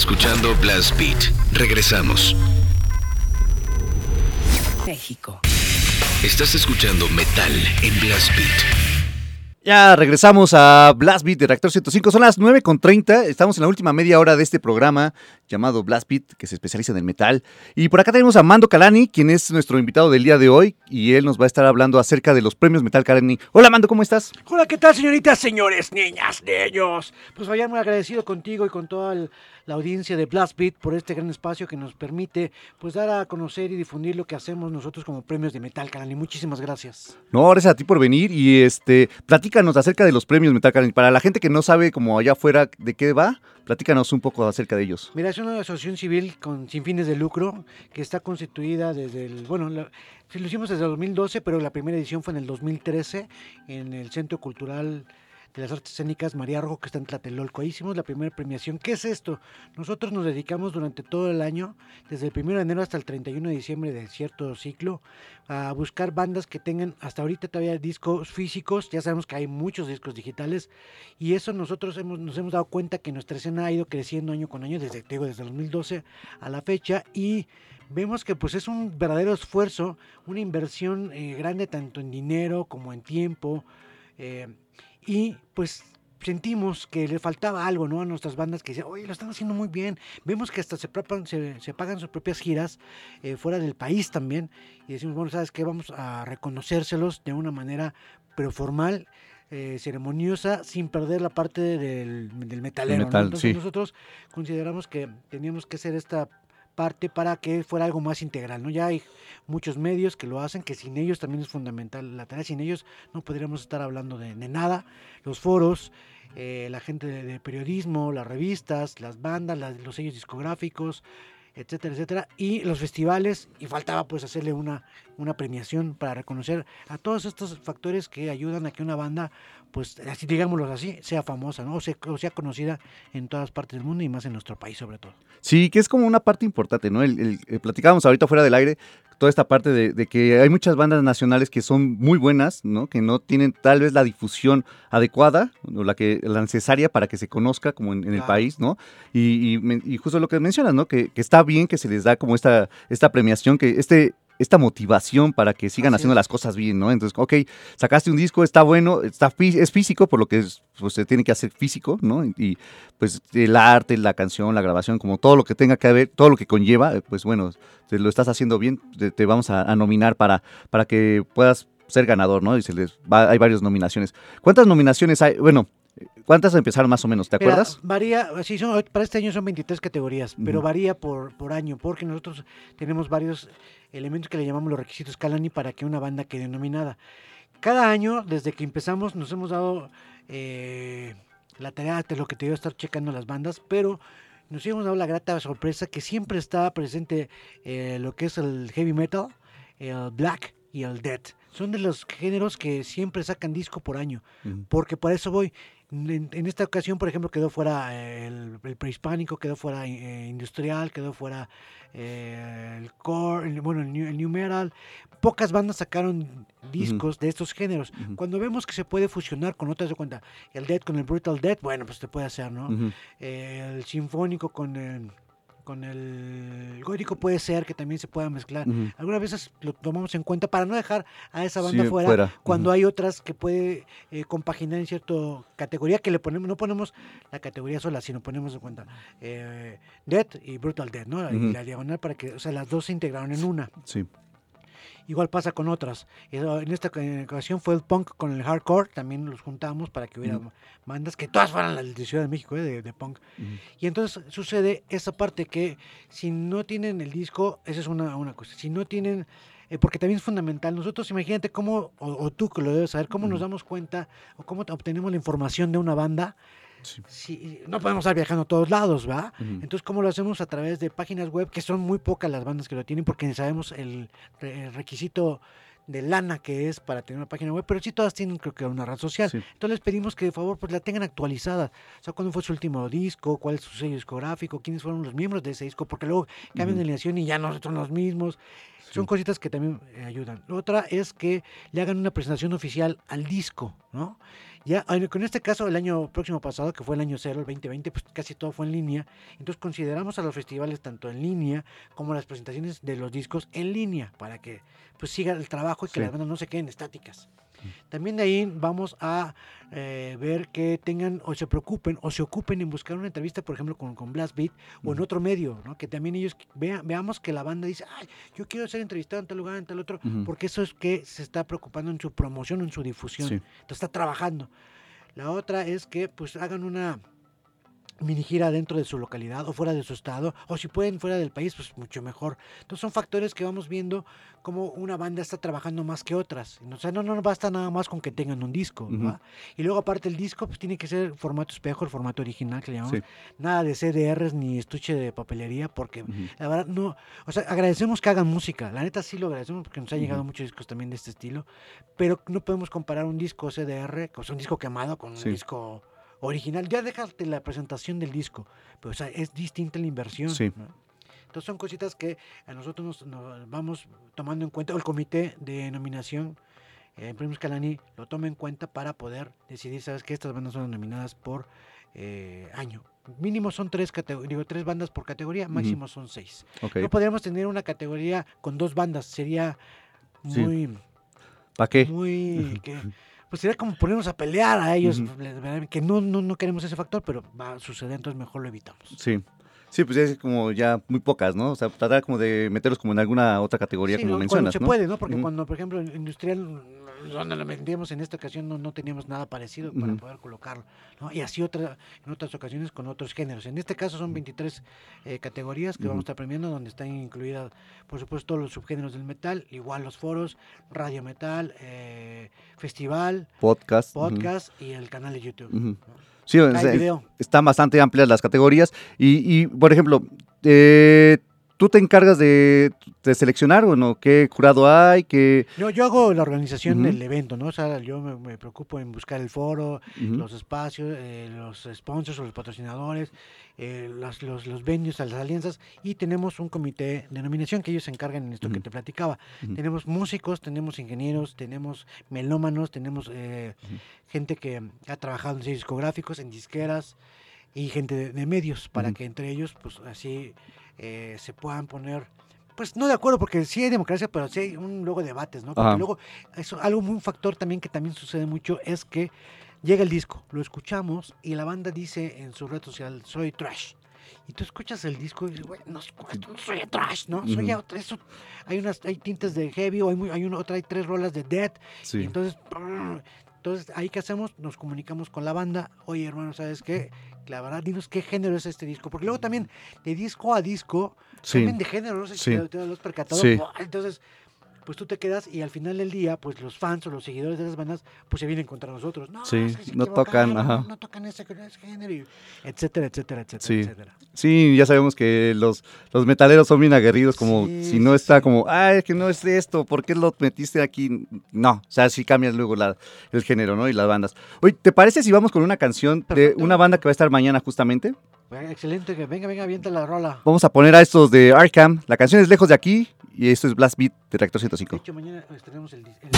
Escuchando Blast Beat. Regresamos. México. Estás escuchando Metal en Blast Beat. Ya regresamos a Blast Beat de Reactor 105. Son las 9.30. Estamos en la última media hora de este programa llamado Blast Beat, que se especializa en el metal. Y por acá tenemos a Mando Calani, quien es nuestro invitado del día de hoy. Y él nos va a estar hablando acerca de los premios Metal Calani. Hola Mando, ¿cómo estás? Hola, ¿qué tal, señoritas, señores, niñas, niños? Pues vaya muy agradecido contigo y con toda el- la audiencia de Blast Beat por este gran espacio que nos permite pues dar a conocer y difundir lo que hacemos nosotros como premios de Metal Canal. Y muchísimas gracias. No, gracias a ti por venir. Y este, platícanos acerca de los premios Metal Calani. Para la gente que no sabe como allá afuera de qué va, platícanos un poco acerca de ellos. Mira, es una asociación civil con sin fines de lucro que está constituida desde el, bueno, la- lo hicimos desde el 2012, pero la primera edición fue en el 2013 en el Centro Cultural de las Artes Escénicas María Rojo, que está en Tlatelolco. Ahí hicimos la primera premiación. ¿Qué es esto? Nosotros nos dedicamos durante todo el año, desde el 1 de enero hasta el 31 de diciembre de cierto ciclo, a buscar bandas que tengan hasta ahorita todavía discos físicos. Ya sabemos que hay muchos discos digitales y eso nosotros hemos, nos hemos dado cuenta que nuestra escena ha ido creciendo año con año, desde, digo, desde el 2012 a la fecha y vemos que pues es un verdadero esfuerzo, una inversión eh, grande tanto en dinero como en tiempo eh, y pues sentimos que le faltaba algo ¿no? a nuestras bandas que decían, oye, lo están haciendo muy bien. Vemos que hasta se, pagan, se, se pagan sus propias giras eh, fuera del país también. Y decimos, bueno, ¿sabes qué? Vamos a reconocérselos de una manera, pero formal, eh, ceremoniosa, sin perder la parte del, del metalero. ¿no? metal, Entonces sí. nosotros consideramos que teníamos que hacer esta parte para que fuera algo más integral, ¿no? Ya hay muchos medios que lo hacen, que sin ellos también es fundamental la tarea, sin ellos no podríamos estar hablando de, nada, los foros, eh, la gente de, periodismo, las revistas, las bandas, los sellos discográficos, etcétera, etcétera, y los festivales, y faltaba pues hacerle una, una premiación para reconocer a todos estos factores que ayudan a que una banda, pues así digámoslo así, sea famosa, ¿no? O sea, o sea conocida en todas partes del mundo y más en nuestro país sobre todo. Sí, que es como una parte importante, ¿no? El, el- eh, platicábamos ahorita fuera del aire, toda esta parte de, de que hay muchas bandas nacionales que son muy buenas, ¿no? Que no tienen tal vez la difusión adecuada o la que la necesaria para que se conozca como en, en el Claro. país, ¿no? Y, y men- y justo lo que mencionas, ¿no? Que, que está bien que se les da como esta, esta premiación, que este esta motivación para que sigan Así haciendo es. las cosas bien, ¿no? Entonces, ok, sacaste un disco, está bueno, está es físico, por lo que es, pues, se tiene que hacer físico, ¿no? Y, pues el arte, la canción, la grabación, como todo lo que tenga que ver, todo lo que conlleva, eh, pues bueno, te lo estás haciendo bien, te, te vamos a, a nominar para, para que puedas ser ganador, ¿no? Y se les va- hay varias nominaciones. ¿Cuántas nominaciones hay? Bueno, ¿cuántas empezaron más o menos? ¿Te Mira, acuerdas? varía, sí, son, para este año son 23 categorías, pero Ujú. varía por, por año, porque nosotros tenemos varios elementos que le llamamos los requisitos Calani para que una banda quede nominada. Cada año, desde que empezamos, nos hemos dado eh, la tarea de lo que te iba a estar checando las bandas, pero nos hemos dado la grata sorpresa que siempre está presente eh, lo que es el heavy metal, el black y el death. Son de los géneros que siempre sacan disco por año Ujú. porque por eso voy. En, en esta ocasión, por ejemplo, quedó fuera eh, el, el prehispánico, quedó fuera eh, industrial, quedó fuera eh, el core, el- bueno, el new, el new metal. Pocas bandas sacaron discos de estos géneros. Cuando vemos que se puede fusionar con otras de cuenta, el death con el brutal death, bueno, pues te puede hacer, ¿no? Eh, el sinfónico con el con el gótico puede ser que también se pueda mezclar. Algunas veces lo tomamos en cuenta para no dejar a esa banda Sí, fuera, fuera. cuando hay otras que puede eh, compaginar en cierta categoría que le ponemos, no ponemos la categoría sola, sino ponemos en cuenta eh, Death y Brutal Death, ¿no? Y la diagonal para que, o sea, las dos se integraron en una. Sí. Igual pasa con otras. Eh, En esta ocasión fue el punk con el hardcore, también los juntamos para que hubiera bandas que todas fueran las de Ciudad de México, eh, de, de punk. Y entonces sucede esa parte que si no tienen el disco, esa es una, una cosa, si no tienen eh, porque también es fundamental. Nosotros, imagínate cómo, o, o tú que lo debes saber, cómo nos damos cuenta o cómo obtenemos la información de una banda. Sí. No podemos estar viajando a todos lados, ¿va? Entonces, ¿cómo lo hacemos? A través de páginas web, que son muy pocas las bandas que lo tienen, porque sabemos el, re- el requisito de lana que es para tener una página web, pero sí todas tienen creo que una red social. Sí. Entonces les pedimos que de favor pues la tengan actualizada. O sea, cuándo fue su último disco, cuál es su sello discográfico, quiénes fueron los miembros de ese disco, porque luego cambian de alineación y ya no son los mismos. Son cositas que también eh, ayudan. Otra es que le hagan una presentación oficial al disco, ¿no? Ya, con este caso, el año próximo pasado, que fue el año cero, el 2020, pues casi todo fue en línea. Entonces consideramos a los festivales tanto en línea como las presentaciones de los discos en línea, para que pues siga el trabajo y que Sí. las bandas no se queden estáticas. También de ahí vamos a eh, ver que tengan o se preocupen o se ocupen en buscar una entrevista, por ejemplo, con, con Blast Beat o en otro medio, ¿no? que también ellos vean, veamos que la banda dice, Ay, yo quiero ser entrevistado en tal lugar, en tal otro, porque eso es que se está preocupando en su promoción, en su difusión. Sí. Entonces está trabajando. La otra es que pues hagan una mini gira dentro de su localidad o fuera de su estado, o si pueden fuera del país, pues mucho mejor. Entonces son factores que vamos viendo cómo una banda está trabajando más que otras. O sea, no, no basta nada más con que tengan un disco. Ujú. ¿va? Y luego aparte el disco, pues tiene que ser formato espejo, el formato original que le llamamos. Sí. Nada de CDRs ni estuche de papelería, porque la verdad no, o sea, agradecemos que hagan música, la neta sí lo agradecemos porque nos ha llegado muchos discos también de este estilo, pero no podemos comparar un disco CDR, o sea, un disco quemado con Sí. un disco original. Ya déjate la presentación del disco, pero o sea, es distinta la inversión. Sí. ¿no? Entonces son cositas que a nosotros nos, nos vamos tomando en cuenta, o el comité de nominación, eh, Premios Calani, lo toma en cuenta para poder decidir, sabes que estas bandas son nominadas por eh, año. Mínimo son tres, digo, tres bandas por categoría, máximo son seis. Ok. No podríamos tener una categoría con dos bandas, sería Sí. muy, ¿Para qué? muy, que- pues sería como ponernos a pelear a ellos, que no, no, no queremos ese factor, pero va a suceder, entonces mejor lo evitamos. Sí. Sí, pues es como ya muy pocas, ¿no? O sea, tratar como de meterlos como en alguna otra categoría, Sí, como ¿no? Cuando mencionas, se ¿no? puede, ¿no? Porque cuando, por ejemplo, industrial, donde lo vendíamos en esta ocasión, no, no teníamos nada parecido para poder colocarlo, ¿no? Y así otra, en otras ocasiones con otros géneros. En este caso son 23 eh, categorías que vamos a estar premiando, donde están incluidas, por supuesto, todos los subgéneros del metal, igual los foros, radio metal, eh, festival, Podcast. podcast y el canal de YouTube. ¿no? Sí, Hay video. están bastante amplias las categorías. Y, y, por ejemplo, eh, ¿tú te encargas de, de seleccionar o no? ¿Qué jurado hay? ¿Qué...? Yo, yo hago la organización del evento, ¿no? O sea, yo me, me preocupo en buscar el foro, los espacios, eh, los sponsors o los patrocinadores, eh, las- los, los venues, las alianzas, y tenemos un comité de nominación que ellos se encargan en esto que te platicaba. Tenemos músicos, tenemos ingenieros, tenemos melómanos, tenemos eh, gente que ha trabajado en sellos discográficos, en disqueras y gente de, de medios, para que entre ellos, pues así eh, se puedan poner. Pues no de acuerdo, porque sí hay democracia, pero sí hay un luego debates, ¿no? Porque Ajá. luego, eso, algo muy un factor también que también sucede mucho es que llega el disco, lo escuchamos y la banda dice en su red social, soy trash. Y tú escuchas el disco y dices, güey, no, no soy trash, ¿no? Soy Ujú. out- eso, hay unas, hay tintes de heavy, o hay, muy- hay una, otra, hay tres rolas de death, y Sí. entonces, brr, entonces ahí que hacemos, nos comunicamos con la banda, oye hermano, ¿sabes qué? La verdad, dinos qué género es este disco, porque luego también de disco a disco Sí. cambian de género, no sé si Sí. te, te lo has percatado, Sí. entonces pues tú te quedas y al final del día, pues los fans o los seguidores de esas bandas, pues se vienen contra nosotros. No, Sí, es que se no tocan, ajá. No tocan ese, ese género, y etcétera, etcétera, etcétera, Sí. etcétera. Sí, ya sabemos que los, los metaleros son bien aguerridos, como Sí, si no está sí. como, ah, es que no es esto, ¿por qué lo metiste aquí? No, o sea, sí cambias luego la, el género, ¿no? Y las bandas. Oye, ¿te parece si vamos con una canción de una banda que va a estar mañana justamente? Excelente, que venga, venga, avienta la rola. Vamos a poner a estos de Arkham. La canción es Lejos de aquí y esto es Blast Beat de Reactor De 105. hecho, mañana estrenamos el, el-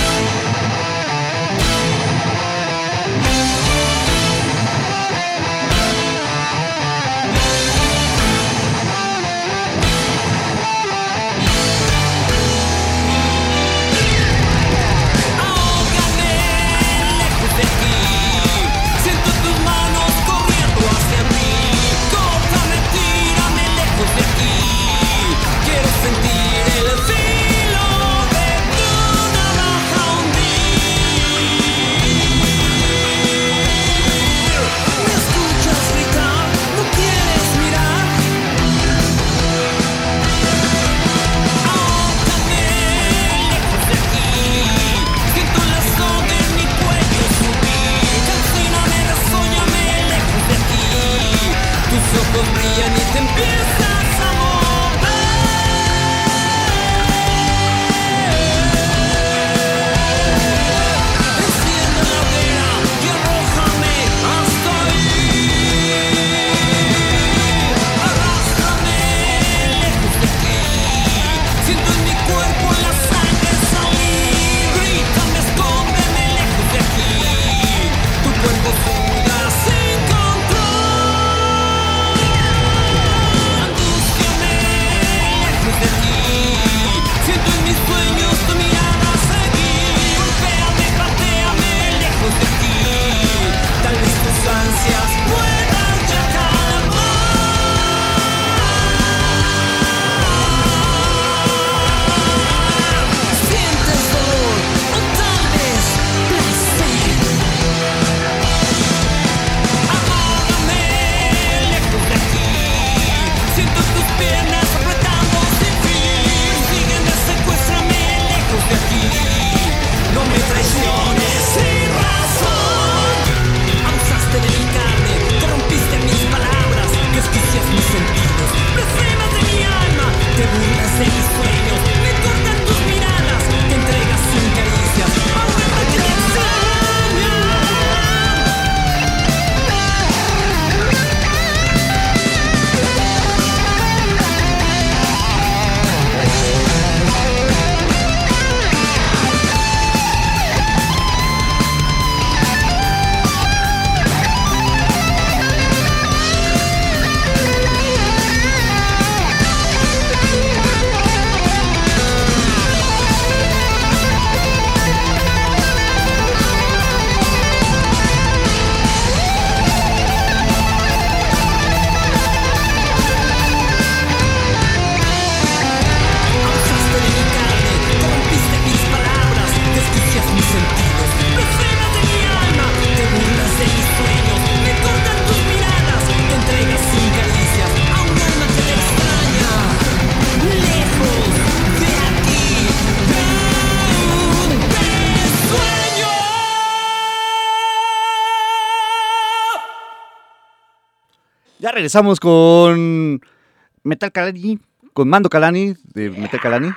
regresamos con Metal Calani, con Mando Calani, de Metal Calani.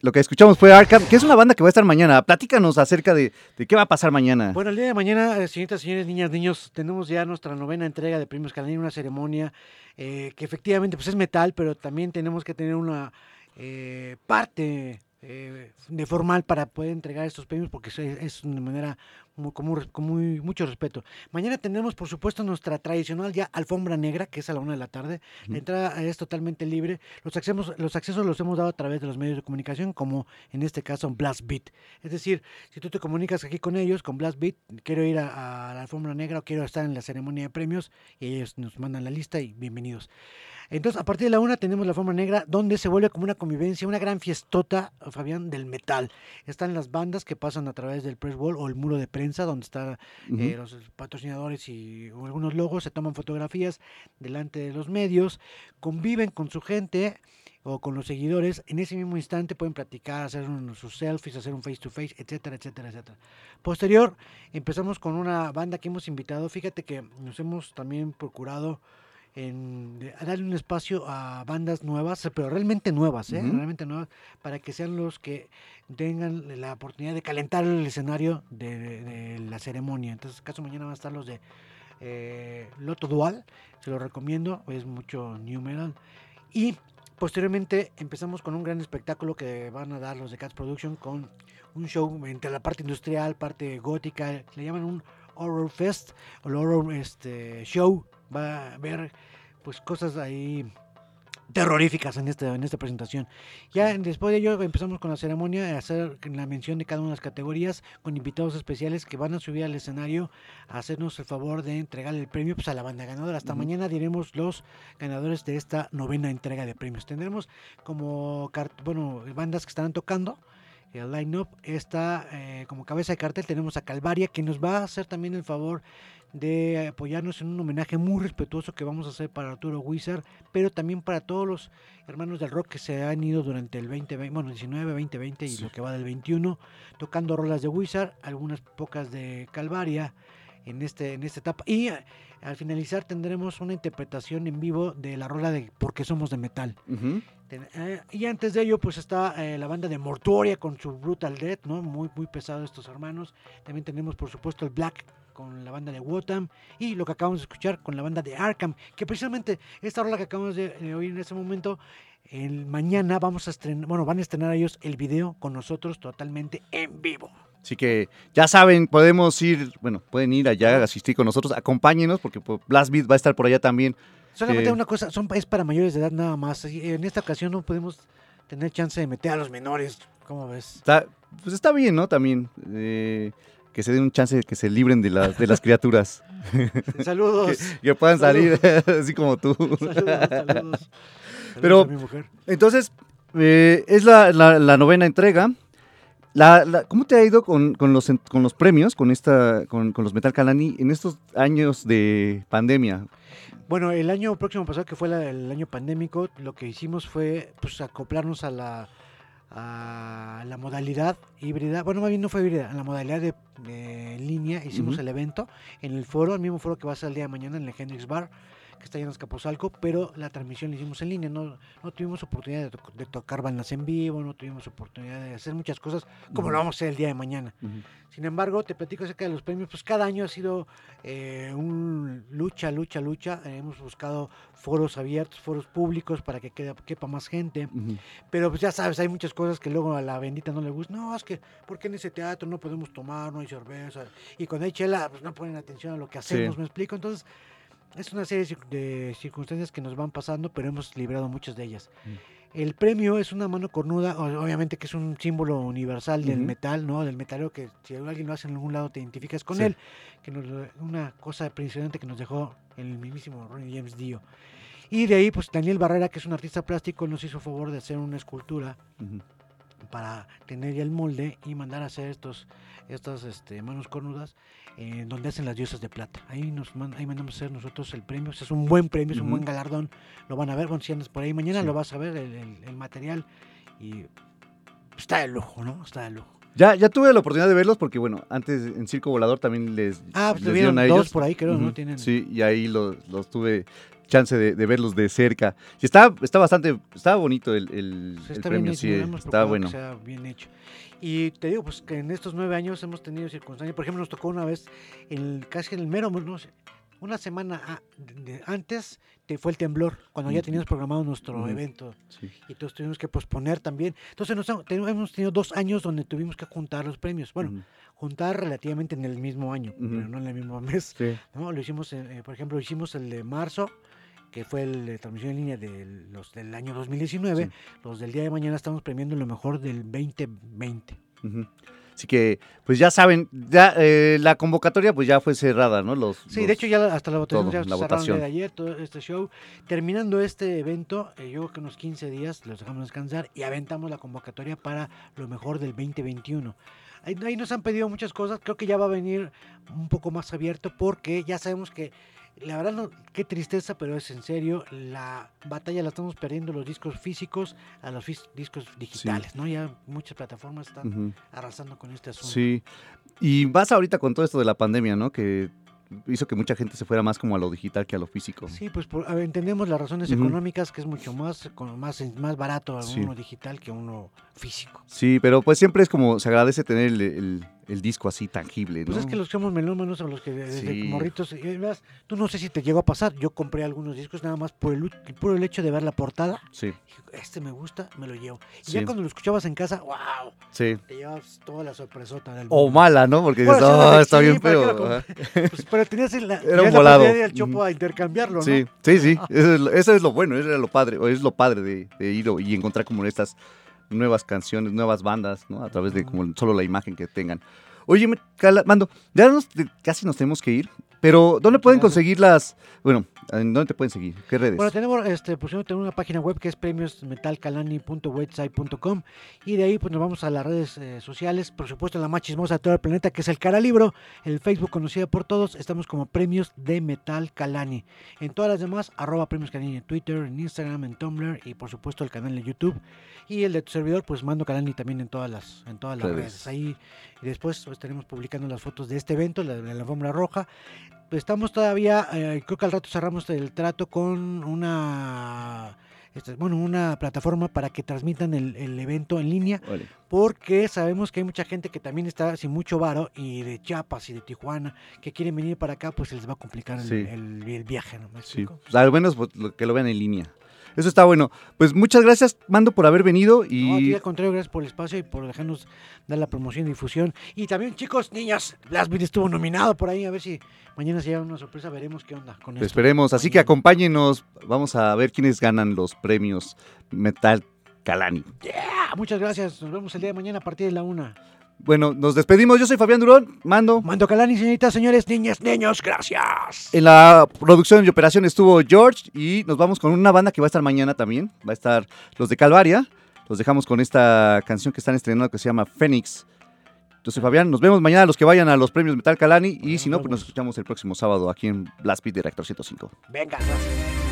Lo que escuchamos fue Arkham, que es una banda que va a estar mañana. Platícanos acerca de, de qué va a pasar mañana. Bueno, el día de mañana, eh, señoritas, señores, niñas, niños, tenemos ya nuestra novena entrega de Premios Calani, una ceremonia eh, que efectivamente pues es metal, pero también tenemos que tener una eh, parte de formal para poder entregar estos premios porque es, es una manera muy, con, muy, con muy- mucho respeto. Mañana tendremos, por supuesto, nuestra tradicional ya alfombra negra, que es a la una de la tarde. La entrada es totalmente libre. Los accesos, los accesos los hemos dado a través de los medios de comunicación, como en este caso Blast Beat. Es decir, si tú te comunicas aquí con ellos, con Blast Beat, quiero ir a, a la alfombra negra o quiero estar en la ceremonia de premios, y ellos nos mandan la lista y bienvenidos. Entonces, a partir de la una tenemos la forma negra, donde se vuelve como una convivencia, una gran fiestota, Fabián, del metal. Están las bandas que pasan a través del press wall o el muro de prensa, donde están eh, los patrocinadores y algunos logos, se toman fotografías delante de los medios, conviven con su gente o con los seguidores, en ese mismo instante pueden platicar, hacer un- sus selfies, hacer un face to face, etcétera, etcétera, etcétera. Posterior, empezamos con una banda que hemos invitado, fíjate que nos hemos también procurado en darle un espacio a bandas nuevas, pero realmente nuevas, ¿eh? Realmente nuevas, para que sean los que tengan la oportunidad de calentar el escenario de, de- de la ceremonia. Entonces, caso mañana van a estar los de eh, Loto Dual, se lo recomiendo, es mucho new metal. Y posteriormente empezamos con un gran espectáculo que van a dar los de Cats Production con un show entre la parte industrial, parte gótica, le llaman un horror fest o el horror este, show. Va a haber pues cosas ahí terroríficas en, este, en esta presentación. Ya después de ello empezamos con la ceremonia, hacer la mención de cada una de las categorías con invitados especiales que van a subir al escenario a hacernos el favor de entregar el premio pues, a la banda ganadora. Hasta Ujú. mañana diremos los ganadores de esta novena entrega de premios. Tendremos como bueno, bandas que estarán tocando. El line-up está eh, como cabeza de cartel. Tenemos a Calvaria, que nos va a hacer también el favor de apoyarnos en un homenaje muy respetuoso que vamos a hacer para Arturo Wizard, pero también para todos los hermanos del rock que se han ido durante el 2020, bueno, 19, 2020 y Sí. lo que va del 21, tocando rolas de Wizard, algunas pocas de Calvaria en, este, en esta etapa. Y eh, al finalizar tendremos una interpretación en vivo de la rola de Porque somos de metal. Eh, y antes de ello, pues está eh, la banda de Mortuoria con su Brutal Death, ¿no? Muy, muy pesado estos hermanos. También tenemos, por supuesto, el Black con la banda de Wotam y lo que acabamos de escuchar con la banda de Arkham, que precisamente esta rola que acabamos de, oír en este momento, el mañana vamos a estrenar, bueno, van a estrenar ellos el video con nosotros totalmente en vivo. Así que ya saben, podemos ir, bueno, pueden ir allá a asistir con nosotros, acompáñenos, porque Blast Beat va a estar por allá también. Solamente Eh, una cosa, son, es para mayores de edad nada más. En esta ocasión no podemos tener chance de meter a los menores, ¿cómo ves? Está, pues está bien, ¿no? También eh, que se den un chance de que se libren de, las de las criaturas, Saludos. que puedan salir así como tú. Saludos, saludos. Pero- Saludos a mi mujer. Entonces, eh, es la, la- la novena entrega. La, la- ¿Cómo te ha ido con, con los, con los premios, con, esta, con, con los Metal Calani en estos años de pandemia? Bueno, el año próximo pasado, que fue la- el año pandémico, lo que hicimos fue pues, acoplarnos a la, a la modalidad híbrida. Bueno, más bien no fue híbrida, a la modalidad de, de en línea. Hicimos el evento en el foro, el mismo foro que va a ser el día de mañana en el Hendrix Bar, que está ahí en Azcapotzalco, pero la transmisión la hicimos en línea. No, no tuvimos oportunidad de, to- de tocar bandas en vivo, no tuvimos oportunidad de hacer muchas cosas como lo Ujú. vamos a hacer el día de mañana. Sin embargo, te platico acerca de los premios, pues cada año ha sido eh, un lucha, lucha, lucha. Hemos buscado foros abiertos, foros públicos para que quede- quepa más gente. Ujú. Pero pues ya sabes, hay muchas cosas que luego a la bendita no le gusta. No, es que, ¿por qué en ese teatro no podemos tomar, no hay cerveza? Y cuando hay chela, pues no ponen atención a lo que hacemos, ¿me explico? Entonces, es una serie de cir- de circunstancias que nos van pasando, pero hemos librado muchas de ellas. El premio es una mano cornuda, obviamente que es un símbolo universal del metal, ¿no? Del metalero que si alguien lo hace en algún lado te identificas con Sí. él. Que nos, una cosa impresionante que nos dejó el mismísimo Ronnie James Dio. Y de ahí, pues Daniel Barrera, que es un artista plástico, nos hizo favor de hacer una escultura. Para tener ya el molde y mandar a hacer estos estas este, manos cornudas eh, donde hacen las diosas de plata. Ahí nos ahí mandamos a hacer nosotros el premio. O sea, es un buen premio, es un Ujú. buen galardón. Lo van a ver, bueno, si andas por ahí mañana Sí. lo vas a ver, el, el- el material. Y está de lujo, ¿no? Está de lujo. Ya, ya tuve la oportunidad de verlos porque, bueno, antes en Circo Volador también les, Ah, pues les tuvieron dieron a dos ellos. por ahí, creo, ¿no? Ujú. Tienen... Sí, y ahí los, los tuve chance de, de verlos de cerca. Y está, está bastante, está bonito el, el, el está premio, bien hecho, sí, está bueno. bien hecho. Y te digo, pues que en estos nueve años hemos tenido circunstancias. Por ejemplo, nos tocó una vez, el, casi en el mero, no sé, una semana a- de- antes te fue el temblor, cuando ya teníamos programado nuestro Ujú. evento. Sí. Y entonces tuvimos que posponer también. Entonces nos, hemos tenido dos años donde tuvimos que juntar los premios. Bueno, Ujú. juntar relativamente en el mismo año, pero no en el mismo mes. Sí. ¿no? Lo hicimos, eh, eh, por ejemplo, hicimos el de marzo, que fue el de transmisión en línea de los del año 2019. Sí. Los del día de mañana estamos premiando lo mejor del 2020. Ujú. Así que, pues ya saben, ya eh, la convocatoria pues ya fue cerrada, ¿no? Los, Sí, los- de hecho ya hasta la votación todo, ya la votación. de ayer, todo este show. Terminando este evento, eh, yo creo que unos 15 días los dejamos descansar y aventamos la convocatoria para lo mejor del 2021. Ahí, ahí nos han pedido muchas cosas, creo que ya va a venir un poco más abierto porque ya sabemos que, la verdad, no, qué tristeza, pero es en serio, la batalla la estamos perdiendo los discos físicos a los discos digitales, ¿no? Ya muchas plataformas están arrasando con este asunto. Sí. Y más ahorita con todo esto de la pandemia, ¿no? Que hizo que mucha gente se fuera más como a lo digital que a lo físico. Sí, pues por- a ver, entendemos las razones económicas, que es mucho más, más, más barato Sí. uno digital que uno físico. Sí, pero pues siempre es como, se agradece tener el, el- el disco así tangible, ¿no? Pues es que los que somos melómanos o los que desde Sí. morritos, y además, tú no sé si te llegó a pasar, yo compré algunos discos nada más por el, u- el hecho de ver la portada, Sí, este me gusta, me lo llevo. Y Sí. ya cuando lo escuchabas en casa, wow, sí. te llevas toda la sorpresota del O mala, ¿no? Porque Bueno, dices, sí, "Ah, sí, está bien ¿para qué feo. lo ajá". Pues, pero tenías el, la, Era un volado. del chopo a intercambiarlo, ¿no? Sí, sí, sí. Eso es, lo, eso es lo bueno, eso era lo padre, o es lo padre de, de ir y encontrar como estas nuevas canciones, nuevas bandas, ¿no? A través de como solo la imagen que tengan. Oye, Mando, ya nos- casi nos tenemos que ir, pero ¿dónde pueden conseguir las, bueno, ¿en dónde te pueden seguir? ¿Qué redes? Bueno, tenemos, este, pues, tenemos una página web que es premiosmetalcalani.website.com y de ahí pues nos vamos a las redes eh, sociales, por supuesto la más chismosa de todo el planeta que es el Cara Libro, el Facebook conocido por todos, estamos como Premios de Metal Calani. En todas las demás, arroba Premios Calani en Twitter, en Instagram, en Tumblr y por supuesto el canal de YouTube. Y el de tu servidor, pues Mando Calani también en todas las, en todas las Redes. redes. Ahí y después pues, estaremos publicando las fotos de este evento, la, la alfombra roja. Estamos todavía, eh, creo que al rato cerramos el trato con una, este, bueno, una plataforma para que transmitan el, el evento en línea, porque sabemos que hay mucha gente que también está sin mucho varo y de Chiapas y de Tijuana que quieren venir para acá, pues se les va a complicar el, Sí. el- el viaje, ¿no? ¿Me Sí, pues, al menos pues, que lo vean en línea. Eso está bueno. Pues muchas gracias, Mando, por haber venido No, a ti y al contrario, gracias por el espacio y por dejarnos dar la promoción y difusión. Y también, chicos, niñas, Beat estuvo nominado por ahí, a ver si mañana se lleva una sorpresa, veremos qué onda con esto. esperemos. Así que acompáñenos. Vamos a ver quiénes ganan los premios Metal Calani. Yeah, muchas gracias, nos vemos el día de mañana a partir de la una. Bueno, nos despedimos. Yo soy Fabián Durón, Mando. Mando Calani, señoritas, señores, niñas, niños, gracias. En la producción y operación estuvo George y nos vamos con una banda que va a estar mañana también. Va a estar los de Calvaria. Los dejamos con esta canción que están estrenando que se llama Fénix. Yo soy Fabián. Nos vemos mañana los que vayan a los premios Metal Calani. Y si no, pues nos escuchamos el próximo sábado aquí en Blast Beat de Reactor 105. Venga, gracias.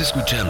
Escuchando.